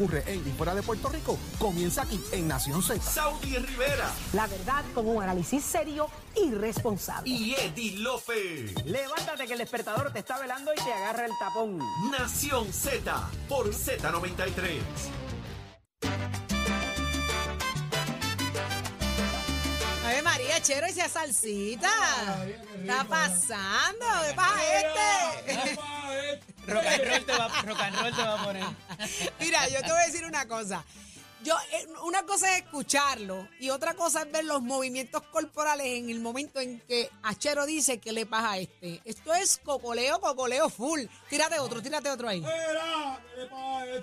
ocurre en y fuera de Puerto Rico comienza aquí en Nación Z. Saudi Rivera La verdad con un análisis serio y responsable. y Eddie Lofe. Levántate que el despertador te está velando y te agarra el tapón. Nación Z por Z93. Ave María, chero, y esa salsita. ¿Qué está pasando? ¿Qué pasa este? Rock and roll te va, rock and roll te va a poner. Mira, yo te voy a decir una cosa. Yo, eh, una cosa es escucharlo y otra cosa es ver los movimientos corporales en el momento en que Achero dice que le pasa a este. Esto es cocoleo, cocoleo full. Tírate otro, tírate otro ahí.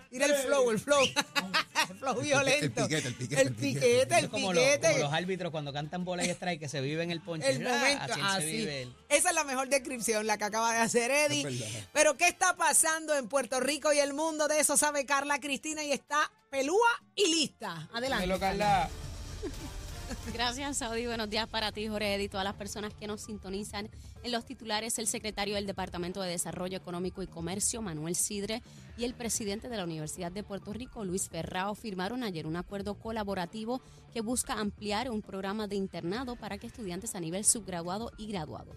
Tira el flow, el flow. el flow violento. el piquete, el piquete, El piquete. piquete, el como, los- piquete. como los árbitros cuando cantan bola y strike que se vive en el ponche. el Ah, momento. Así, así. se vive el- Esa es la mejor descripción, la que acaba de hacer Eddie. Pero ¿qué está pasando en Puerto Rico y el mundo? De eso sabe Carla Cristina y está pelúa y lista. Adelante. Carla. Gracias, Saudi. Buenos días para ti, Jorge y todas las personas que nos sintonizan. En los titulares, el secretario del Departamento de Desarrollo Económico y Comercio, Manuel Sidre, y el presidente de la Universidad de Puerto Rico, Luis Ferrao, firmaron ayer un acuerdo colaborativo que busca ampliar un programa de internado para que estudiantes a nivel subgraduado y graduado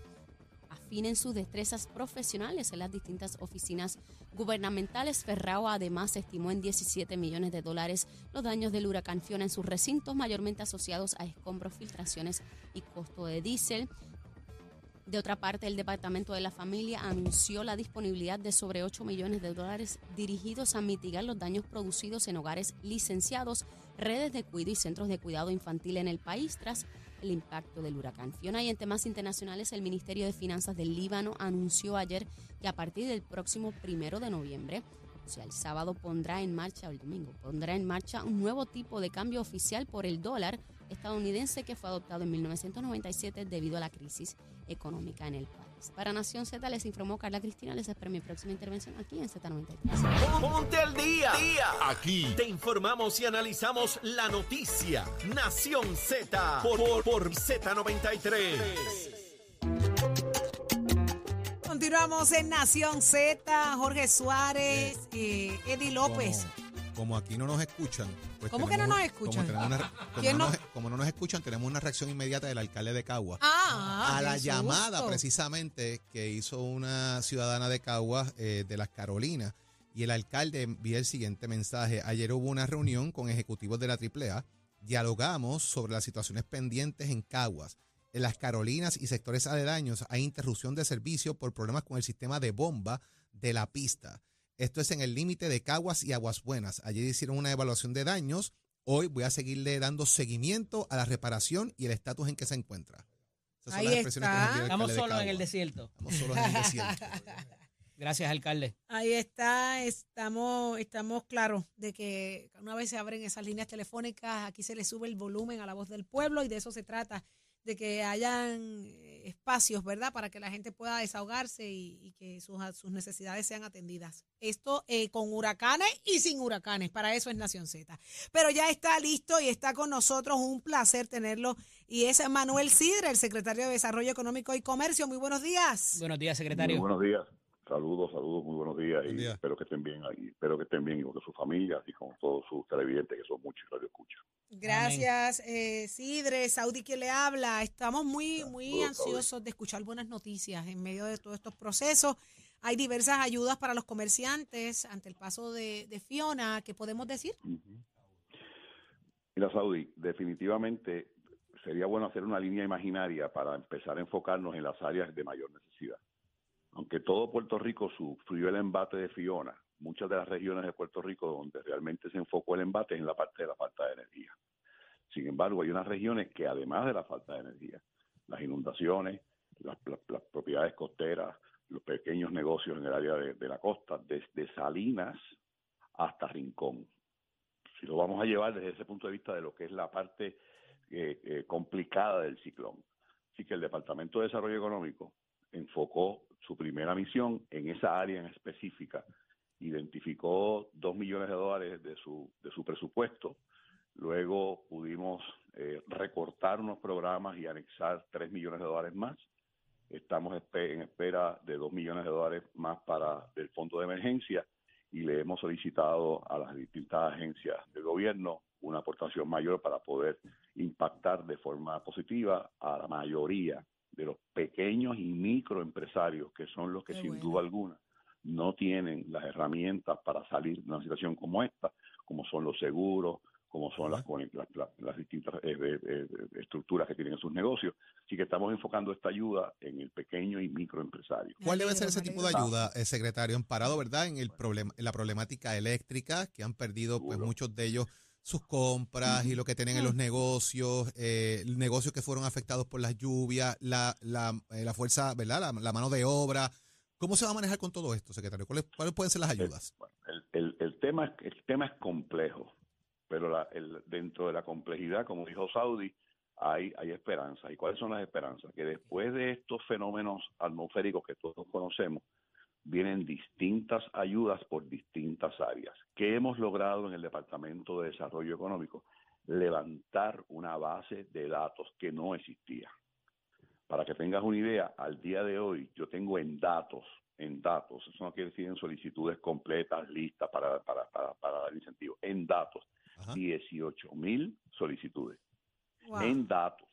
afinen sus destrezas profesionales en las distintas oficinas gubernamentales. Ferrao además estimó en 17 millones de dólares los daños del huracán Fiona en sus recintos, mayormente asociados a escombros, filtraciones y costo de diésel. De otra parte, el Departamento de la Familia anunció la disponibilidad de sobre 8 millones de dólares dirigidos a mitigar los daños producidos en hogares licenciados, redes de cuidado y centros de cuidado infantil en el país tras el impacto del huracán Fiona. Y en temas internacionales, el Ministerio de Finanzas del Líbano anunció ayer que a partir del próximo primero de noviembre, o sea, el sábado pondrá en marcha, o el domingo, pondrá en marcha un nuevo tipo de cambio oficial por el dólar estadounidense que fue adoptado en 1997 debido a la crisis económica en el país. Para Nación Z les informó Carla Cristina, les espero mi próxima intervención aquí en Z93. Ponte al día. Aquí te informamos y analizamos la noticia. Nación Z por, por, por Z93. Continuamos en Nación Z, Jorge Suárez, eh, Eddie López. Como aquí no nos escuchan. pues ¿Cómo que no nos escuchan? Como, tenemos una- como ¿Quién no no? nos- como no nos escuchan, tenemos una reacción inmediata del alcalde de Cagua. Ah, a la llamada precisamente que hizo una ciudadana de Caguas eh, de las Carolinas y el alcalde envía el siguiente mensaje. Ayer hubo una reunión con ejecutivos de la AAA, dialogamos sobre las situaciones pendientes en Caguas. En las Carolinas y sectores aledaños hay interrupción de servicio por problemas con el sistema de bomba de la pista. Esto es en el límite de Caguas y Aguas Buenas. Ayer hicieron una evaluación de daños. Hoy voy a seguirle dando seguimiento a la reparación y el estatus en que se encuentra. Esas son Ahí las expresiones que nos está. Estamos solos en el desierto. Estamos solos en el desierto. Gracias, alcalde. Ahí está, estamos, estamos claros de que una vez se abren esas líneas telefónicas, aquí se le sube el volumen a la voz del pueblo y de eso se trata, de que hayan eh, espacios, ¿verdad?, para que la gente pueda desahogarse y, y que sus, sus necesidades sean atendidas. Esto eh, con huracanes y sin huracanes, para eso es Nación Z. Pero ya está listo y está con nosotros, un placer tenerlo, y es Manuel Sidre, el secretario de Desarrollo Económico y Comercio. Muy buenos días. Buenos días, Muy secretario. buenos días. Saludos, saludos, muy buenos días Buen y día. espero que estén bien ahí, espero que estén bien y con su familia y con todos sus televidentes que son muchos y radio escuchan. Gracias, eh, Sidre, Saudi que le habla. Estamos muy, muy Saludos, ansiosos de escuchar buenas noticias en medio de todos estos procesos. Hay diversas ayudas para los comerciantes ante el paso de, de Fiona. ¿Qué podemos decir? Mira, Saudi, definitivamente sería bueno hacer una línea imaginaria para empezar a enfocarnos en las áreas de mayor necesidad. Aunque todo Puerto Rico sufrió el embate de Fiona, muchas de las regiones de Puerto Rico donde realmente se enfocó el embate es en la parte de la falta de energía. Sin embargo, hay unas regiones que además de la falta de energía, las inundaciones, las, propiedades costeras, los pequeños negocios en el área de, de la costa, desde Salinas hasta Rincón. Si lo vamos a llevar desde ese punto de vista de lo que es la parte eh, eh, complicada del ciclón. Así que el Departamento de Desarrollo Económico enfocó su primera misión en esa área en específica, identificó dos millones de dólares de su, de su presupuesto, luego pudimos eh, recortar unos programas y anexar tres millones de dólares más. Estamos en espera de dos millones de dólares más para del fondo de emergencia y le hemos solicitado a las distintas agencias del gobierno una aportación mayor para poder impactar de forma positiva a la mayoría de los pequeños y microempresarios, que son los que Qué sin bueno. duda alguna no tienen las herramientas para salir de una situación como esta, como son los seguros, como son las, las, las- las distintas eh, eh, eh, estructuras que tienen en sus negocios. Así que estamos enfocando esta ayuda en el pequeño y microempresario. ¿Cuál debe ser ese tipo de ayuda, eh, secretario? Amparado, ¿verdad? En el problema, en la problemática eléctrica, que han perdido, pues, muchos de ellos sus compras y lo que tienen en los negocios, eh, negocios que fueron afectados por las lluvias, la, la, eh, la fuerza, ¿verdad? La, la mano de obra. ¿Cómo se va a manejar con todo esto, secretario? ¿Cuáles, cuáles pueden ser las ayudas? Bueno, el, el- el tema, es- el tema es complejo, pero la- el- dentro de la complejidad, como dijo Saudi, hay, hay esperanza. ¿Y cuáles son las esperanzas? Que después de estos fenómenos atmosféricos que todos conocemos, vienen distintas ayudas por distintas áreas. ¿Qué hemos logrado en el Departamento de Desarrollo Económico? Levantar una base de datos que no existía. Para que tengas una idea, al día de hoy yo tengo en datos, en datos, eso no quiere decir en solicitudes completas, listas para, para, para, para dar incentivos, en datos, Ajá. 18 mil solicitudes Wow. en datos.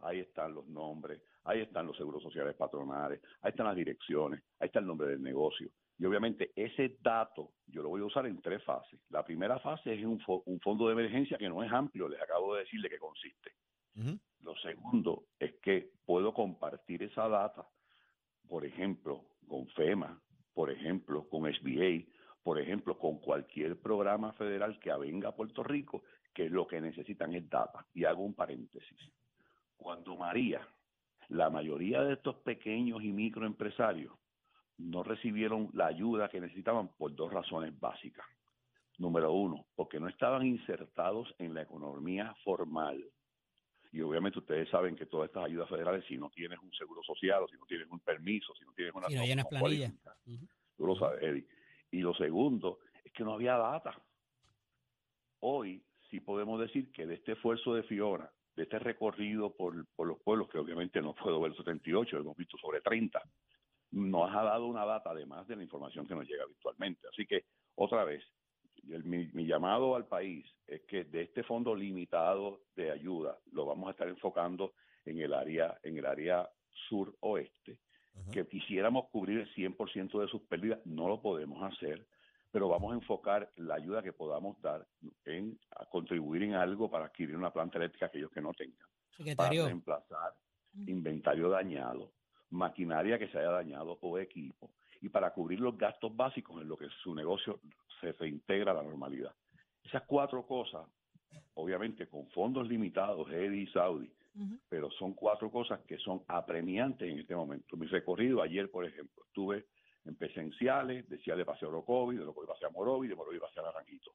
Ahí están los nombres, ahí están los seguros sociales patronales, ahí están las direcciones, ahí está el nombre del negocio. Y obviamente ese dato yo lo voy a usar en tres fases. La primera fase es un, fo- un fondo de emergencia que no es amplio, les acabo de decir de qué consiste. Lo segundo es que puedo compartir esa data, por ejemplo, con FEMA, por ejemplo, con SBA, por ejemplo, con cualquier programa federal que venga a Puerto Rico, que lo que necesitan es data. Y hago un paréntesis. Cuando María, la mayoría de estos pequeños y microempresarios no recibieron la ayuda que necesitaban por dos razones básicas. Número uno, porque no estaban insertados en la economía formal. Y obviamente ustedes saben que todas estas ayudas federales, si no tienes un seguro social, o si no tienes un permiso, si no tienes una... Si no llenas planilla. Tú lo sabes, Eddie. Y lo segundo es que no había data. Hoy sí podemos decir que de este esfuerzo de Fiona, de este recorrido por, por los pueblos, que obviamente no puedo ver 78, hemos visto sobre 30, nos ha dado una data además de la información que nos llega virtualmente. Así que, otra vez, el- mi, mi llamado al país es que de este fondo limitado de ayuda lo vamos a estar enfocando en el área, en el área sur-oeste, Ajá. que quisiéramos cubrir el 100% de sus pérdidas, no lo podemos hacer, pero vamos a enfocar la ayuda que podamos dar en a contribuir en algo para adquirir una planta eléctrica aquellos que no tengan, para reemplazar inventario dañado, maquinaria que se haya dañado o equipo, y para cubrir los gastos básicos en lo que su negocio se reintegra a la normalidad. Esas cuatro cosas, obviamente con fondos limitados, Eddie y Saudi, pero son cuatro cosas que son apremiantes en este momento. Mi recorrido ayer, por ejemplo, estuve en presenciales, decía de paseo a Orocovi, de Orocovi pasé a Morovi, de Morovi pasé a Naranjito.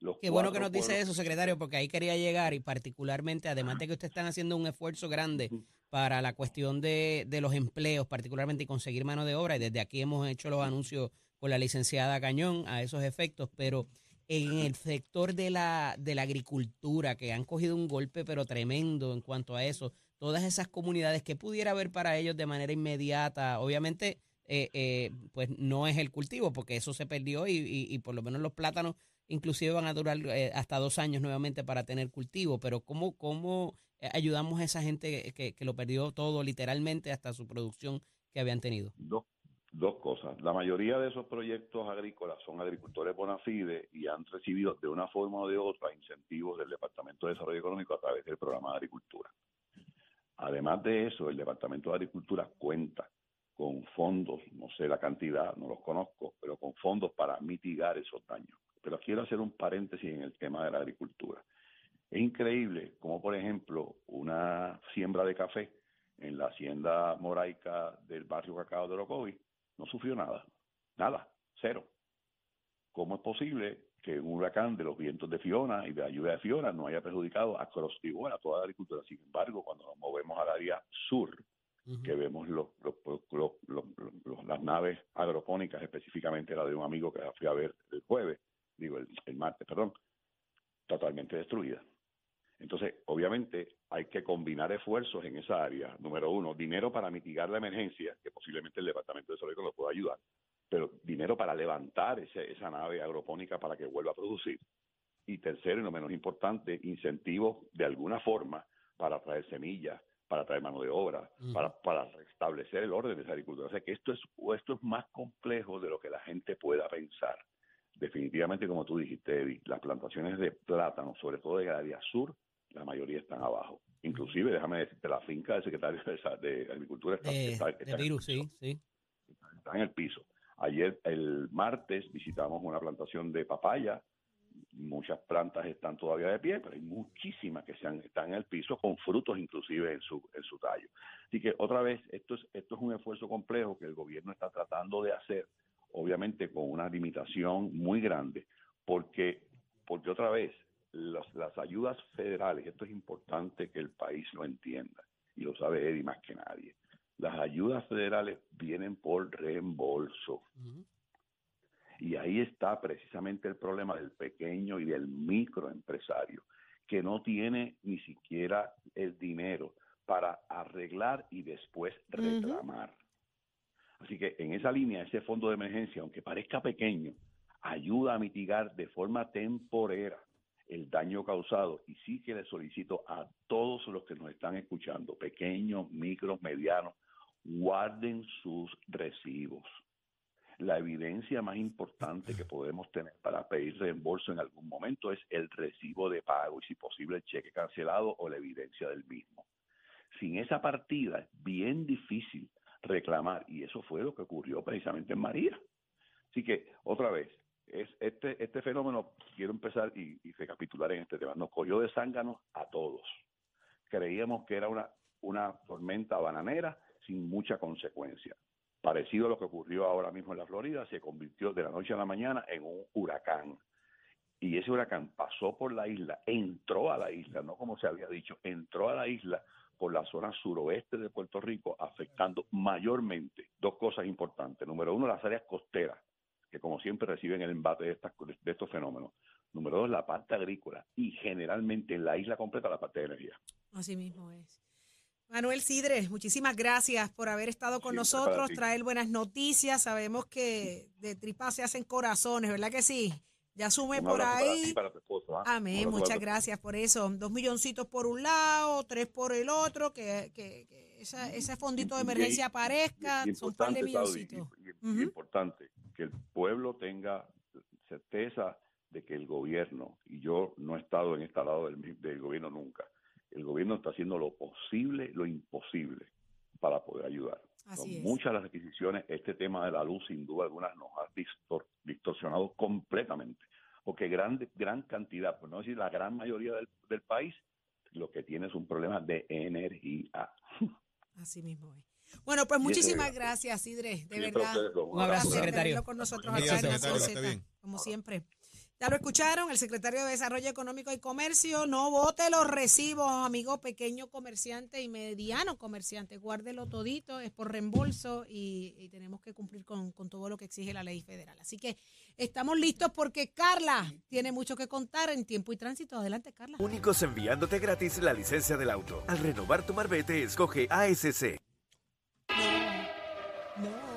Los qué bueno que nos dice pueblos- eso, secretario, porque ahí quería llegar y particularmente, además de que ustedes están haciendo un esfuerzo grande para la cuestión de, de los empleos, particularmente y conseguir mano de obra, y desde aquí hemos hecho los anuncios con la licenciada Cañón a esos efectos, pero en el sector de la, de la agricultura, que han cogido un golpe pero tremendo en cuanto a eso, todas esas comunidades que pudiera haber para ellos de manera inmediata, obviamente, eh, eh, pues no es el cultivo, porque eso se perdió y, y- por lo menos los plátanos inclusive van a durar eh, hasta dos años nuevamente para tener cultivo, pero ¿cómo, cómo eh, ayudamos a esa gente que, que lo perdió todo literalmente hasta su producción que habían tenido? Dos, dos cosas. La mayoría de esos proyectos agrícolas son agricultores bona fide y han recibido de una forma o de otra incentivos del Departamento de Desarrollo Económico a través del programa de agricultura. Además de eso, el Departamento de Agricultura cuenta con fondos, no sé la cantidad, no los conozco, pero con fondos para mitigar esos daños. Pero quiero hacer un paréntesis en el tema de la agricultura. Es increíble como, por ejemplo, una siembra de café en la hacienda moraica del barrio Cacao de Orocovi no sufrió nada, nada, cero. ¿Cómo es posible que un huracán de los vientos de Fiona y de la lluvia de Fiona no haya perjudicado a Crostigua, a toda la agricultura? Sin embargo, cuando nos movemos al área sur, que vemos los, los- las naves agropónicas, específicamente la de un amigo que la fui a ver el jueves, digo el, martes, perdón, totalmente destruida. Entonces, obviamente, hay que combinar esfuerzos en esa área. Número uno, dinero para mitigar la emergencia, que posiblemente el Departamento de Salud lo pueda ayudar. pero dinero para levantar ese- esa nave agropónica para que vuelva a producir. Y tercero, y no menos importante, incentivos de alguna forma para traer semillas, para traer mano de obra, para, para restablecer el orden de esa agricultura. O sea que esto es, esto es más complejo de lo que la gente pueda pensar. Definitivamente, como tú dijiste, Eddie, las plantaciones de plátano, sobre todo del área sur, la mayoría están abajo. Inclusive, déjame decirte, la finca del secretario de, de Agricultura está, De, está- de está en el virus, piso sí, sí. está en el piso. Ayer, el martes, visitamos una plantación de papaya. Muchas plantas están todavía de pie, pero hay muchísimas que se han- están en el piso con frutos inclusive en su, en su tallo. Así que otra vez, esto es, esto es un esfuerzo complejo que el gobierno está tratando de hacer, obviamente con una limitación muy grande, porque, porque otra vez, las, ayudas federales, esto es importante que el país lo entienda, y lo sabe Eddie más que nadie. Las ayudas federales vienen por reembolso. Y ahí está precisamente el problema del pequeño y del microempresario, que no tiene ni siquiera el dinero para arreglar y después reclamar. Así que en esa línea, ese fondo de emergencia, aunque parezca pequeño, ayuda a mitigar de forma temporera el daño causado. Y sí que le solicito a todos los que nos están escuchando, pequeños, micros, medianos, guarden sus recibos. La evidencia más importante que podemos tener para pedir reembolso en algún momento es el recibo de pago y si posible el cheque cancelado o la evidencia del mismo. Sin esa partida es bien difícil reclamar y eso fue lo que ocurrió precisamente en María. Así que otra vez, es este, este fenómeno, quiero empezar y, recapitular en este tema, nos cogió de zánganos a todos. Creíamos que era una, una tormenta bananera sin mucha consecuencia. Parecido a lo que ocurrió ahora mismo en la Florida, se convirtió de la noche a la mañana en un huracán. Y ese huracán pasó por la isla, entró a la isla, no como se había dicho, entró a la isla por la zona suroeste de Puerto Rico, afectando mayormente dos cosas importantes. Número uno, las áreas costeras, que como siempre reciben el embate de, estas, de estos fenómenos. Número dos, la parte agrícola y generalmente en la isla completa la parte de energía. Así mismo es. Manuel Sidre, muchísimas gracias por haber estado con nosotros, traer buenas noticias. Sabemos que de tripas se hacen corazones, ¿verdad que sí? Ya sume por abrazo para ti ahí. para esposo, ¿ah? Amén, muchas gracias por eso. Dos milloncitos por un lado, tres por el otro, que, que, que esa- ese fondito de emergencia y- aparezca, y son par de milloncitos. importante que el pueblo tenga certeza de que el gobierno, y yo no he estado en este lado del, del gobierno nunca, el gobierno está haciendo lo posible, lo imposible para poder ayudar. Así Son es. muchas las adquisiciones, este tema de la luz sin duda algunas nos ha distor- distorsionado completamente, porque gran, gran cantidad, por no decir la gran mayoría del, del país, lo que tiene es un problema de energía. Así mismo es. Bueno, pues muchísimas gracias, Sidre, de Siempre verdad. ustedes. Un abrazo, Gracias, secretario. con nosotros Nación secretario, que esté Z, bien. como siempre. Ya lo escucharon, el secretario de Desarrollo Económico y Comercio, no vote los recibos, amigo pequeño comerciante y mediano comerciante, guárdelo todito, es por reembolso y, y tenemos que cumplir con, con todo lo que exige la ley federal. Así que estamos listos porque Carla tiene mucho que contar en tiempo y tránsito. Adelante, Carla. Únicos enviándote gratis la licencia del auto. Al renovar tu marbete, escoge ASC. No.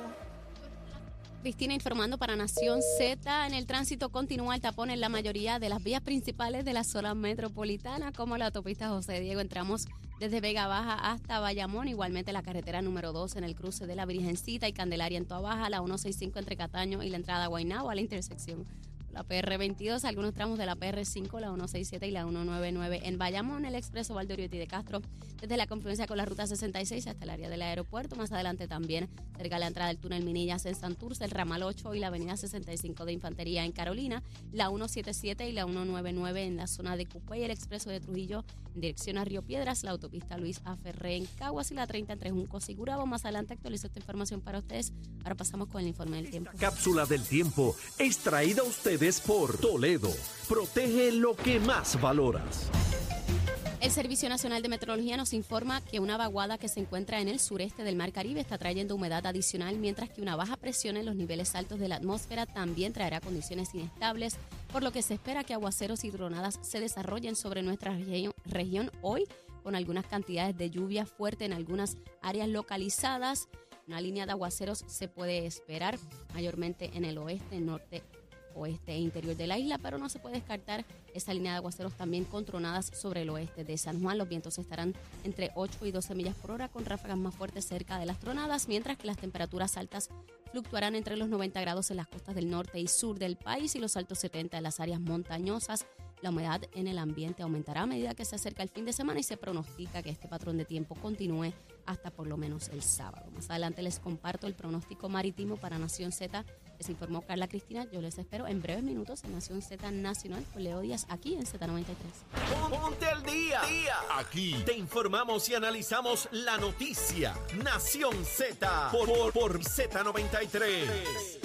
Cristina informando para Nación Z. En el tránsito continúa el tapón en la mayoría de las vías principales de la zona metropolitana, como la autopista José Diego. Entramos desde Vega Baja hasta Bayamón, igualmente la carretera número 2 en el cruce de la Virgencita y Candelaria en Toa Baja, la 165 entre Cataño y la entrada a Guaynabo a la intersección. La PR22, algunos tramos de la PR5, la 167 y la 199 en Bayamón, el expreso Valdoriotti de Castro, desde la confluencia con la ruta 66 hasta el área del aeropuerto. Más adelante también cerca de la entrada del túnel Minillas en Santurce, el ramal 8 y la avenida 65 de Infantería en Carolina, la 177 y la 199 en la zona de Cupey, el expreso de Trujillo en dirección a Río Piedras, la autopista Luis A. Ferré en Caguas y la 30 entre Juncos y Gurabo. Más adelante actualizo esta información para ustedes. Ahora pasamos con el informe del tiempo. Cápsula del tiempo es traída a ustedes por Toledo. Protege lo que más valoras. El Servicio Nacional de Meteorología nos informa que una vaguada que se encuentra en el sureste del Mar Caribe está trayendo humedad adicional, mientras que una baja presión en los niveles altos de la atmósfera también traerá condiciones inestables, por lo que se espera que aguaceros y tronadas se desarrollen sobre nuestra región hoy, con algunas cantidades de lluvia fuerte en algunas áreas localizadas. Una línea de aguaceros se puede esperar mayormente en el oeste, norte, oeste e interior de la isla, pero no se puede descartar esa línea de aguaceros también con tronadas sobre el oeste de San Juan. Los vientos estarán entre 8 y 12 millas por hora con ráfagas más fuertes cerca de las tronadas, mientras que las temperaturas altas fluctuarán entre los 90 grados en las costas del norte y sur del país y los altos 70 en las áreas montañosas. La humedad en el ambiente aumentará a medida que se acerca el fin de semana y se pronostica que este patrón de tiempo continúe hasta por lo menos el sábado. Más adelante les comparto el pronóstico marítimo para Nación Z. Les informó Carla Cristina. Yo les espero en breves minutos en Nación Z Nacional con Leo Díaz aquí en Z93. Ponte al día. Aquí te informamos y analizamos la noticia. Nación Z por, por, por Z93.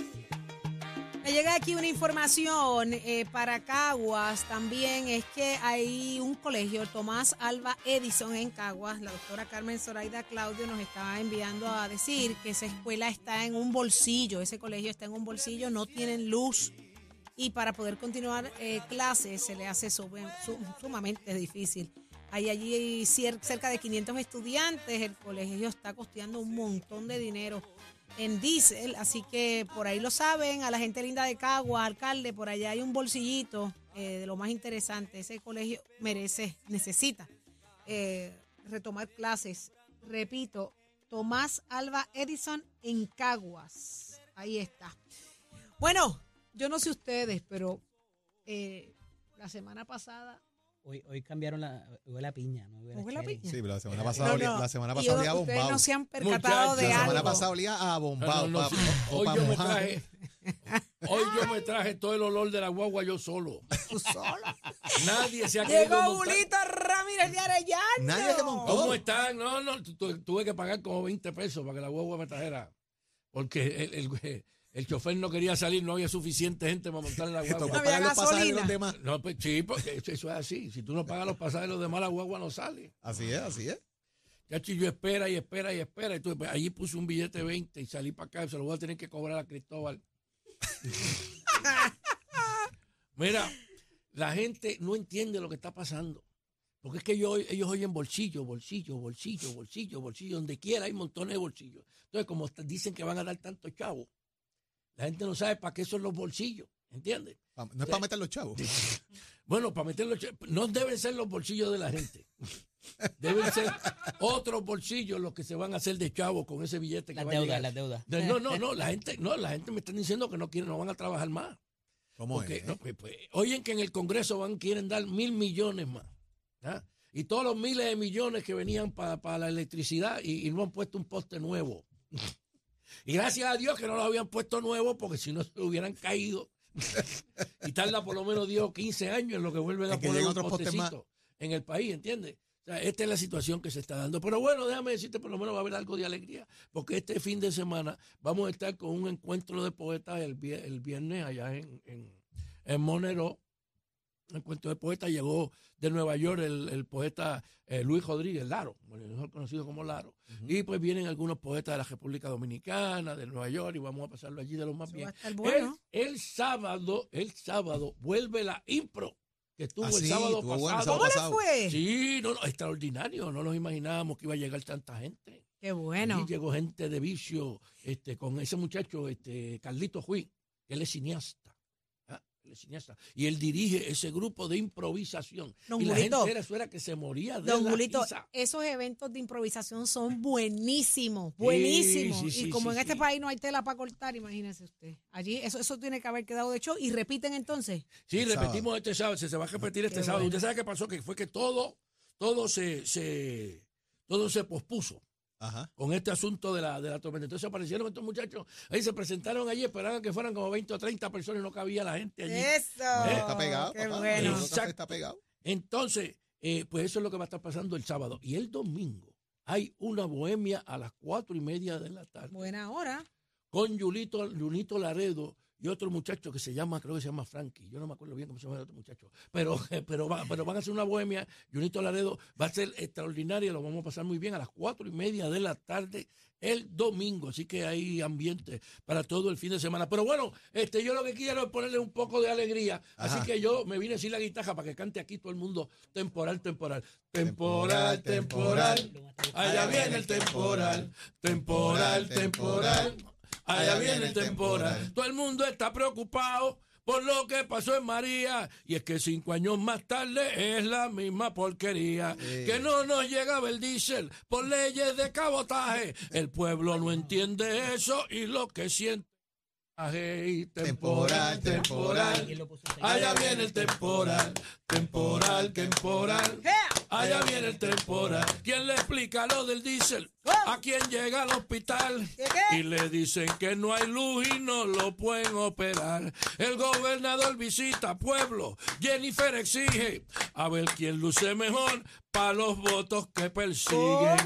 Llega aquí una información eh, para Caguas también, es que hay un colegio, Tomás Alba Edison en Caguas, la doctora Carmen Zoraida Claudio nos estaba enviando a decir que esa escuela está en un bolsillo, ese colegio está en un bolsillo, no tienen luz y para poder continuar eh, clases se le hace sum- sumamente difícil. Hay allí cerca de 500 estudiantes, el colegio está costeando un montón de dinero en diésel, así que por ahí lo saben, a la gente linda de Caguas, alcalde, por allá hay un bolsillito eh, de lo más interesante, ese colegio merece, necesita eh, retomar clases. Repito, Tomás Alba Edison en Caguas, ahí está. Bueno, yo no sé ustedes, pero eh, la semana pasada Hoy, hoy cambiaron la, huele a piña. No huele ¿Huele a piña? Sí, pero la semana No, pasada, No, olía, no. la semana pasada olía a ustedes bombao. no se han percatado Muchachos, de la algo. semana pasada olía a bombao. No, no, pa- sí. o Hoy pa' yo me traje, hoy yo me traje todo el olor de la guagua yo solo. Tú solo. Nadie se ha Llegó. Julito Ramírez de Arellano. Nadie se montó. ¿Cómo están? No, no, tu- tu- tuve que pagar como 20 pesos para que la guagua me trajera. Porque el, el, el chofer no quería salir, no había suficiente gente para montar en la tocó guagua. había pagar los pasajes de los gasolina. demás. No, pues sí, porque eso, eso es así. Si tú no pagas los pasajes de los demás, la guagua no sale. Así es, así es. Ya yo espera y espera y espera. Entonces, pues, allí puse un billete de 20 y salí para acá. Se lo voy a tener que cobrar a Cristóbal. Mira, la gente no entiende lo que está pasando. Porque es que ellos, ellos oyen bolsillo, bolsillo, bolsillo, bolsillo, bolsillo. Donde quiera hay montones de bolsillos. Entonces, como dicen que van a dar tantos chavos, la gente no sabe para qué son los bolsillos. ¿Entiendes? Pa- No es para meter los chavos. Bueno, para meterlos, no deben ser los bolsillos de la gente. Deben ser otros bolsillos los que se van a hacer de chavo con ese billete que Las va a deudas, llegar. las deudas. De- No, no, no, la gente, no, la gente me está diciendo que no quieren, no van a trabajar más. ¿Cómo Porque, es? no, pues, pues, oyen que en el Congreso van, quieren dar mil millones más. ¿ah? Y todos los miles de millones que venían para la electricidad y, y no han puesto un poste nuevo. Y gracias a Dios que no lo habían puesto nuevo porque si no se hubieran caído. y tarda por lo menos 10 o 15 años en lo que vuelven a que poner otros postes más. en el país, ¿entiendes? O sea, esta es la situación que se está dando. Pero bueno, déjame decirte, por lo menos va a haber algo de alegría, porque este fin de semana vamos a estar con un encuentro de poetas el, el viernes allá en, en, en Monero. Un encuentro de poetas llegó de Nueva York el, el poeta eh, Luis Rodríguez Laro, mejor conocido como Laro. Y pues vienen algunos poetas de la República Dominicana, de Nueva York, y vamos a pasarlo allí de lo más Eso bien. bueno. El, el sábado, el sábado vuelve la impro, que estuvo Ah, el sí, sábado bueno el pasado. ¿Cómo le pasado. fue? Sí, no, no, extraordinario. No nos imaginábamos que iba a llegar tanta gente. Qué bueno. Llegó gente de vicio, este, con ese muchacho, este, Carlito Juí, que él es cineasta. Y él dirige ese grupo de improvisación. Don y la gente era, eso era que se moría de Don la Julito, risa. esos eventos de improvisación son buenísimos, buenísimos. sí, sí, y como sí, en este país no hay tela para cortar, imagínese usted. Allí eso, eso tiene que haber quedado de hecho y repiten entonces. Sí, El repetimos este sábado, se, se va a repetir este Qué sábado. bueno. ¿Usted sabe qué pasó? Que fue que todo, todo se, se, todo se pospuso. Ajá. con este asunto de la, de la tormenta. Entonces aparecieron estos muchachos, ahí se presentaron allí, esperaban que fueran como 20 o 30 personas y no cabía la gente allí. Eso. Está pegado, Qué papá. bueno. Está pegado. Entonces, eh, pues eso es lo que va a estar pasando el sábado. Y el domingo hay una bohemia a las cuatro y media de la tarde Buena hora. con Yulito, Yulito Laredo y otro muchacho que se llama, creo que se llama Frankie. Yo no me acuerdo bien cómo se llama el otro muchacho. Pero, pero, va- pero van a hacer una bohemia. Junito Laredo va a ser extraordinaria. Lo vamos a pasar muy bien a las cuatro y media de la tarde el domingo. Así que hay ambiente para todo el fin de semana. Pero bueno, este, yo lo que quiero es ponerle un poco de alegría. Así que yo me vine sin la guitarra para que cante aquí todo el mundo temporal, temporal. Temporal, temporal. Allá viene el temporal. Temporal, temporal. Allá viene el temporal. Todo el mundo está preocupado por lo que pasó en María. Y es que cinco años más tarde es la misma porquería. Que no nos llegaba el diésel por leyes de cabotaje. El pueblo no entiende eso y lo que siente. Ay, temporal, temporal. Allá viene el temporal, temporal, temporal. Allá viene el temporal. ¿Quién le explica lo del diésel? A quien llega al hospital y le dicen que no hay luz y no lo pueden operar. El gobernador visita pueblo. Jennifer exige a ver quién luce mejor para los votos que persiguen.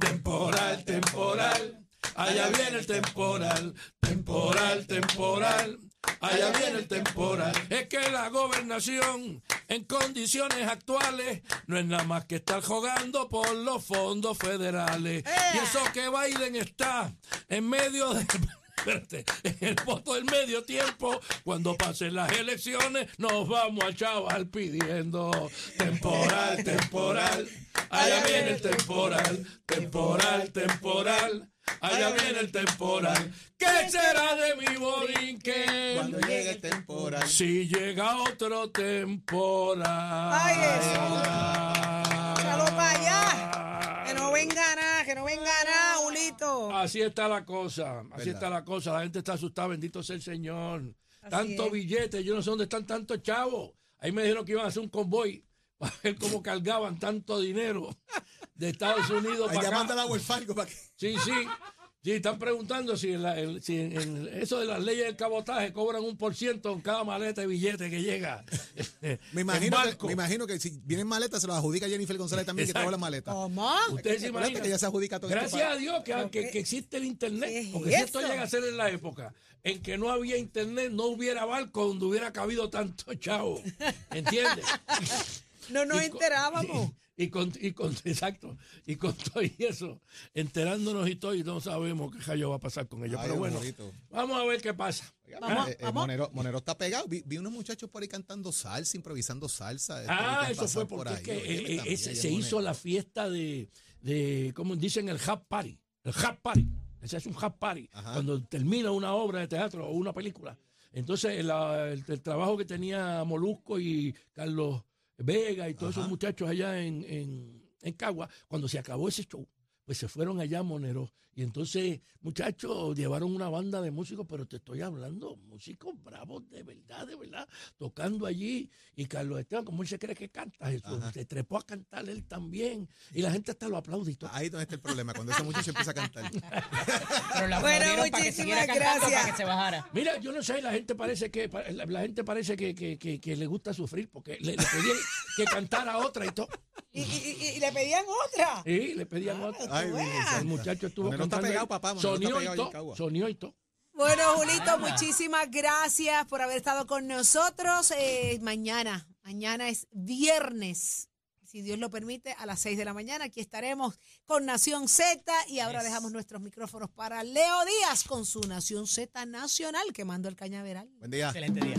Temporal, temporal. Allá viene el temporal, temporal, temporal. Allá viene el temporal. Es que la gobernación en condiciones actuales no es nada más que estar jugando por los fondos federales. Y eso que Biden está en medio de... Espérate, en el voto del medio tiempo, cuando pasen las elecciones, nos vamos a chaval pidiendo temporal, temporal. Allá viene el temporal, temporal, temporal. Allá viene el temporal. ¿Qué será de mi borinque? Cuando llegue el temporal. Si llega otro temporal. Ay, eso. Échalo pa' allá. Que no venga nada, que no venga nada, Julito. Así está la cosa, así Verdad. está la cosa. La gente está asustada, bendito sea el Señor. Así Tanto es. billete, yo no sé dónde están tantos chavos. Ahí me dijeron que iban a hacer un convoy para ver cómo cargaban tanto dinero de Estados Unidos para llamando a acá. la Wells Fargo para que. Sí, sí. Sí, están preguntando si, en la- el- si en, en eso de las leyes del cabotaje cobran un por ciento en cada maleta de billete que llega. Me imagino, que, me imagino que si vienen maletas, se las adjudica Jennifer González también, que trajo Exacto. las maletas. ¿Cómo? Ustedes se imaginan. que ella se adjudica todo esto Gracias para- a Dios que, que- que existe el ¿Qué internet. es Porque si esto llega a ser en la época en que no había internet, no hubiera barco donde hubiera cabido tanto chavo. ¿Entiendes? No nos Y enterábamos. Y con, y con- exacto, y con todo y eso, enterándonos y todo, y no sabemos qué rayo va a pasar con ellos. Ay, Pero bueno, bonito. vamos a ver qué pasa. Vamos, Eh, eh. Monero, Monero está pegado. Vi, vi unos muchachos por ahí cantando salsa, improvisando salsa. este, Ah, eso fue por porque es ahí. que Óyeme, eh, ese- se Monero. hizo la fiesta de, de, como dicen, el Hub Party. El Hub Party. Ese es un Hub Party. Ajá. Cuando termina una obra de teatro o una película. Entonces, la- el, el trabajo que tenía Molusco y Carlos Vega y todos esos muchachos allá en, en, en Cagua, cuando se acabó ese show, pues se fueron allá a Monero. Y entonces, muchachos, llevaron una banda de músicos, pero te estoy hablando, músicos bravos de verdad, de verdad, tocando allí. Y Carlos Esteban, como él se cree que canta, Jesús, se trepó a cantar él también. Y la gente hasta lo aplaude y todo. Ahí es donde está el problema, cuando ese muchacho empieza a cantar. Pero la Bueno, muchísimas gracias. para que se bajara. Mira, yo no sé, la gente parece que la, la gente parece que, que- que- que le gusta sufrir porque le, le pedían que cantara otra y todo. Y, y- y- y le pedían otra. Sí, le pedían otra. Ay, Virgen veas. El muchacho estuvo Monero está pegado, papá, Sonió y todo. Cagua. Sonió y todo. Bueno, Julito, muchísimas gracias por haber estado con nosotros. Eh, mañana, mañana es viernes. Si Dios lo permite, a las 6 de la mañana aquí estaremos con Nación Z y ahora dejamos nuestros micrófonos para Leo Díaz con su Nación Z Nacional quemando el cañaveral. Buen día. Excelente día.